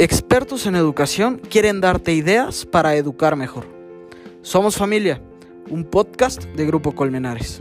Expertos en educación quieren darte ideas para educar mejor. Somos familia, un podcast de Grupo Colmenares.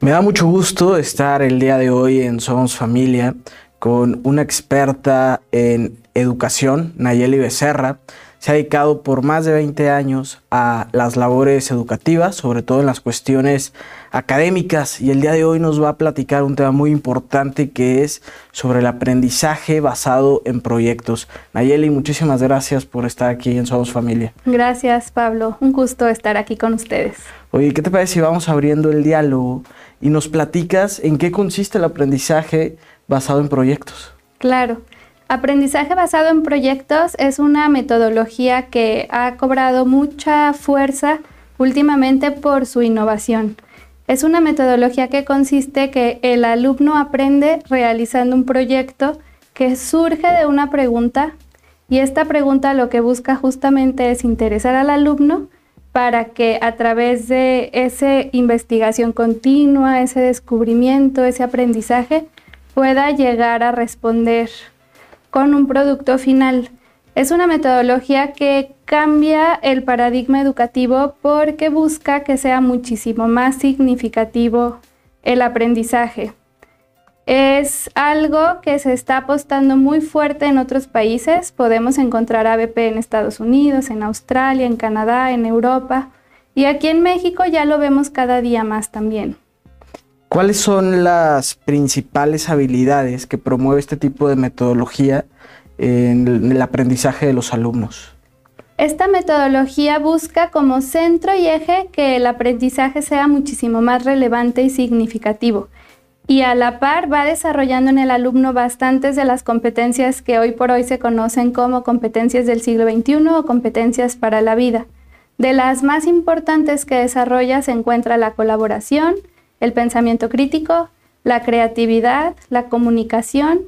Me da mucho gusto estar el día de hoy en Somos Familia con una experta en educación, Nayeli Becerra. Se ha dedicado por más de 20 años a las labores educativas, sobre todo en las cuestiones académicas, y el día de hoy nos va a platicar un tema muy importante que es sobre el aprendizaje basado en proyectos. Nayeli, muchísimas gracias por estar aquí en Somos Familia. Gracias, Pablo. Un gusto estar aquí con ustedes. Oye, ¿qué te parece si vamos abriendo el diálogo y nos platicas en qué consiste el aprendizaje basado en proyectos? Claro. Aprendizaje basado en proyectos es una metodología que ha cobrado mucha fuerza últimamente por su innovación. Es una metodología que consiste que el alumno aprende realizando un proyecto que surge de una pregunta y esta pregunta lo que busca justamente es interesar al alumno para que a través de esa investigación continua, ese descubrimiento, ese aprendizaje, pueda llegar a responder con un producto final. Es una metodología que cambia el paradigma educativo porque busca que sea muchísimo más significativo el aprendizaje. Es algo que se está apostando muy fuerte en otros países. Podemos encontrar ABP en Estados Unidos, en Australia, en Canadá, en Europa. Y aquí en México ya lo vemos cada día más también. ¿Cuáles son las principales habilidades que promueve este tipo de metodología en el aprendizaje de los alumnos? Esta metodología busca como centro y eje que el aprendizaje sea muchísimo más relevante y significativo. Y a la par va desarrollando en el alumno bastantes de las competencias que hoy por hoy se conocen como competencias del siglo XXI o competencias para la vida. De las más importantes que desarrolla se encuentra la colaboración, el pensamiento crítico, la creatividad, la comunicación.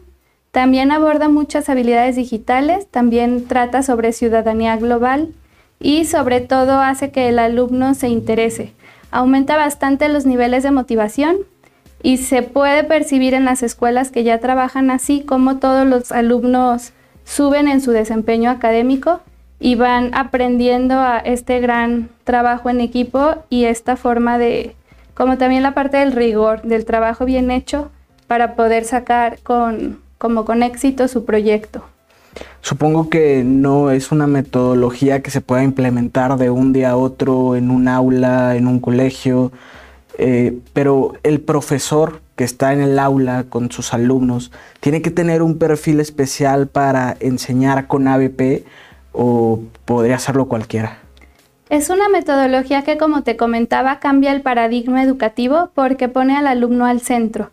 También aborda muchas habilidades digitales, también trata sobre ciudadanía global y sobre todo hace que el alumno se interese. Aumenta bastante los niveles de motivación y se puede percibir en las escuelas que ya trabajan así como todos los alumnos suben en su desempeño académico y van aprendiendo a este gran trabajo en equipo y esta forma de como también la parte del rigor, del trabajo bien hecho para poder sacar con, como con éxito su proyecto. Supongo que no es una metodología que se pueda implementar de un día a otro en un aula, en un colegio, eh, pero el profesor que está en el aula con sus alumnos tiene que tener un perfil especial para enseñar con ABP o podría hacerlo cualquiera. Es una metodología que, como te comentaba, cambia el paradigma educativo porque pone al alumno al centro.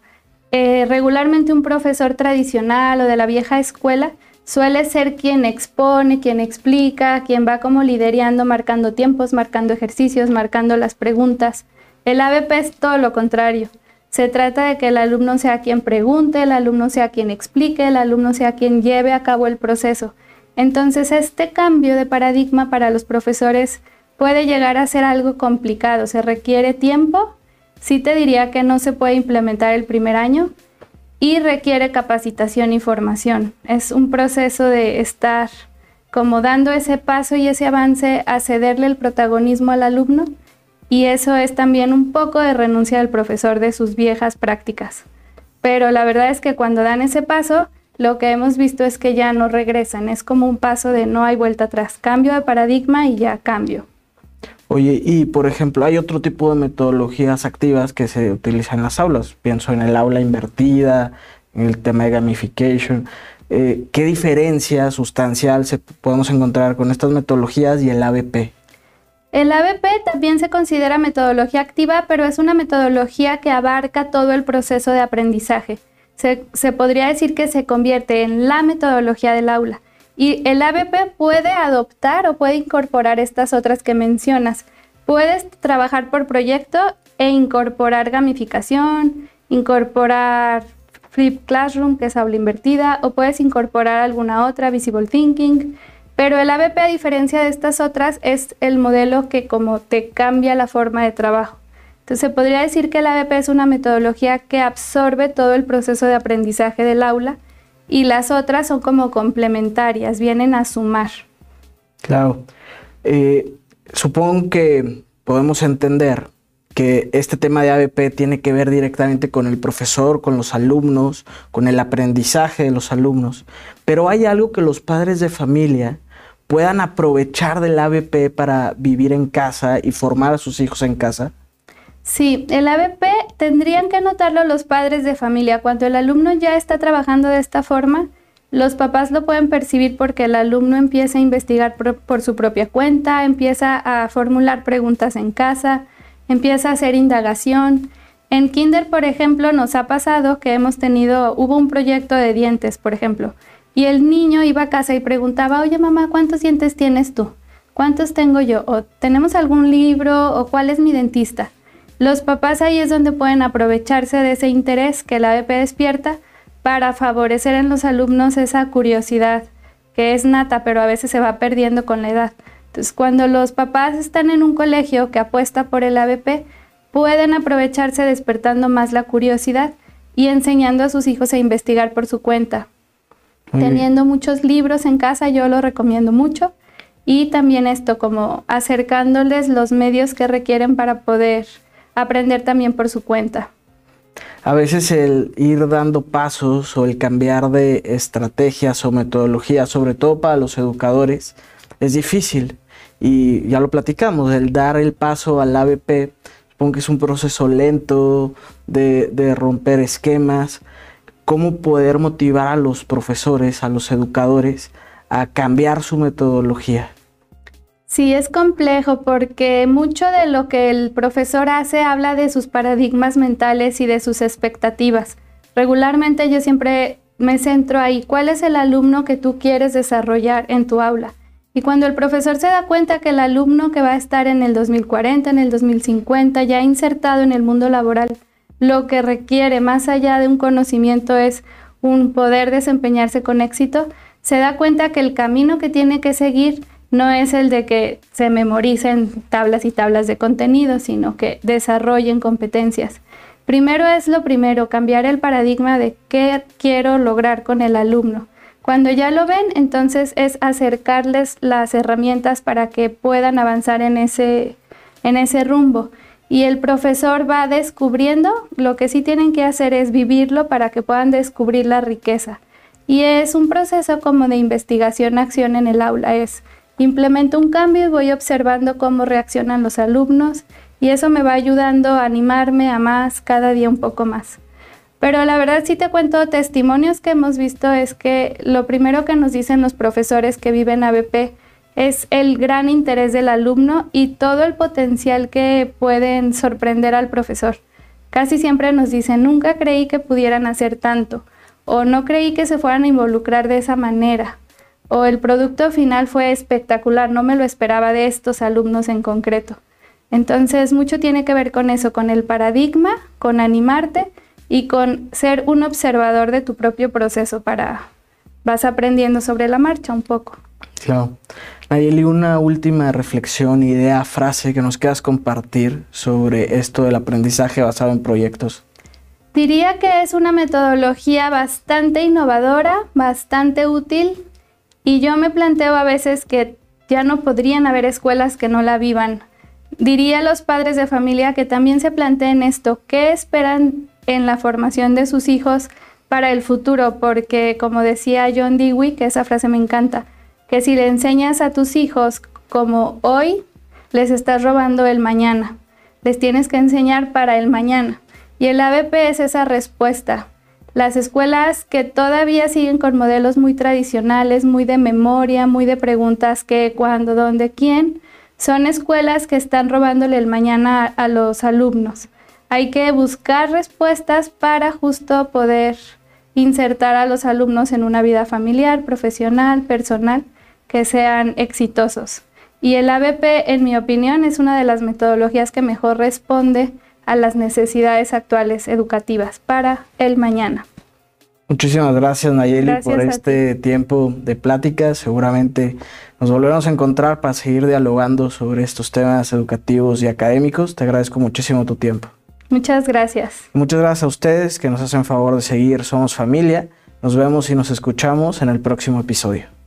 Eh, regularmente un profesor tradicional o de la vieja escuela suele ser quien expone, quien explica, quien va como liderando, marcando tiempos, marcando ejercicios, marcando las preguntas. El ABP es todo lo contrario. Se trata de que el alumno sea quien pregunte, el alumno sea quien explique, el alumno sea quien lleve a cabo el proceso. Entonces este cambio de paradigma para los profesores puede llegar a ser algo complicado, se requiere tiempo, sí te diría que no se puede implementar el primer año y requiere capacitación y formación. Es un proceso de estar como dando ese paso y ese avance a cederle el protagonismo al alumno y eso es también un poco de renuncia al profesor de sus viejas prácticas. Pero la verdad es que cuando dan ese paso, lo que hemos visto es que ya no regresan, es como un paso de no hay vuelta atrás, cambio de paradigma y ya cambio. Oye, y por ejemplo, hay otro tipo de metodologías activas que se utilizan en las aulas. Pienso en el aula invertida, en el tema de gamification. Eh, ¿Qué diferencia sustancial se podemos encontrar con estas metodologías y el ABP? El ABP también se considera metodología activa, pero es una metodología que abarca todo el proceso de aprendizaje. se podría decir que se convierte en la metodología del aula. Y el ABP puede adoptar o puede incorporar estas otras que mencionas. Puedes trabajar por proyecto e incorporar gamificación, incorporar Flip Classroom, que es aula invertida, o puedes incorporar alguna otra, Visible Thinking. Pero el ABP, a diferencia de estas otras, es el modelo que como te cambia la forma de trabajo. Entonces, se podría decir que el ABP es una metodología que absorbe todo el proceso de aprendizaje del aula y las otras son como complementarias, vienen a sumar. Claro. Eh, supongo que podemos entender que este tema de ABP tiene que ver directamente con el profesor, con los alumnos, con el aprendizaje de los alumnos, pero hay algo que los padres de familia puedan aprovechar del ABP para vivir en casa y formar a sus hijos en casa. Sí, el ABP tendrían que notarlo los padres de familia. Cuando el alumno ya está trabajando de esta forma, los papás lo pueden percibir porque el alumno empieza a investigar por, su propia cuenta, empieza a formular preguntas en casa, empieza a hacer indagación. En Kinder, por ejemplo, nos ha pasado que hemos tenido, hubo un proyecto de dientes, por ejemplo, y el niño iba a casa y preguntaba, oye mamá, ¿cuántos dientes tienes tú? ¿Cuántos tengo yo? ¿O tenemos algún libro? ¿O cuál es mi dentista? Los papás ahí es donde pueden aprovecharse de ese interés que la ABP despierta para favorecer en los alumnos esa curiosidad que es nata, pero a veces se va perdiendo con la edad. Entonces, cuando los papás están en un colegio que apuesta por el ABP, pueden aprovecharse despertando más la curiosidad y enseñando a sus hijos a investigar por su cuenta. Teniendo muchos libros en casa, yo lo recomiendo mucho. Y también esto, como acercándoles los medios que requieren para poder aprender también por su cuenta a veces el ir dando pasos o el cambiar de estrategias o metodologías, sobre todo para los educadores, es difícil. Y ya lo platicamos, el dar el paso al ABP, supongo que es un proceso lento de, de romper esquemas. ¿Cómo poder motivar a los profesores, a los educadores, a cambiar su metodología? Sí, es complejo porque mucho de lo que el profesor hace habla de sus paradigmas mentales y de sus expectativas. Regularmente yo siempre me centro ahí, ¿cuál es el alumno que tú quieres desarrollar en tu aula? Y cuando el profesor se da cuenta que el alumno que va a estar en el 2040, en el 2050, ya insertado en el mundo laboral, lo que requiere más allá de un conocimiento es un poder desempeñarse con éxito, se da cuenta que el camino que tiene que seguir no es el de que se memoricen tablas y tablas de contenido, sino que desarrollen competencias. Primero es lo primero, cambiar el paradigma de qué quiero lograr con el alumno. Cuando ya lo ven, entonces es acercarles las herramientas para que puedan avanzar en ese, en ese rumbo. Y el profesor va descubriendo, lo que sí tienen que hacer es vivirlo para que puedan descubrir la riqueza. Y es un proceso como de investigación-acción en el aula, es Implemento un cambio y voy observando cómo reaccionan los alumnos y eso me va ayudando a animarme a más, cada día un poco más. Pero la verdad si te cuento testimonios que hemos visto es que lo primero que nos dicen los profesores que viven ABP es el gran interés del alumno y todo el potencial que pueden sorprender al profesor. Casi siempre nos dicen, nunca creí que pudieran hacer tanto o no creí que se fueran a involucrar de esa manera o el producto final fue espectacular, no me lo esperaba de estos alumnos en concreto. Entonces, mucho tiene que ver con eso, con el paradigma, con animarte y con ser un observador de tu propio proceso para vas aprendiendo sobre la marcha un poco. Claro. Nayeli, una última reflexión, idea, frase que nos quieras compartir sobre esto del aprendizaje basado en proyectos. Diría que es una metodología bastante innovadora, bastante útil y yo me planteo a veces que ya no podrían haber escuelas que no la vivan. Diría a los padres de familia que también se planteen esto, ¿qué esperan en la formación de sus hijos para el futuro? Porque como decía John Dewey, que esa frase me encanta, que si le enseñas a tus hijos como hoy, les estás robando el mañana. Les tienes que enseñar para el mañana. Y el ABP es esa respuesta. Las escuelas que todavía siguen con modelos muy tradicionales, muy de memoria, muy de preguntas qué, cuándo, dónde, quién, son escuelas que están robándole el mañana a, los alumnos. Hay que buscar respuestas para justo poder insertar a los alumnos en una vida familiar, profesional, personal, que sean exitosos. Y el ABP, en mi opinión, es una de las metodologías que mejor responde a las necesidades actuales educativas para el mañana. Muchísimas gracias Nayeli por este tiempo de plática. Seguramente nos volveremos a encontrar para seguir dialogando sobre estos temas educativos y académicos. Te agradezco muchísimo tu tiempo. Muchas gracias. Muchas gracias a ustedes que nos hacen favor de seguir Somos Familia. Nos vemos y nos escuchamos en el próximo episodio.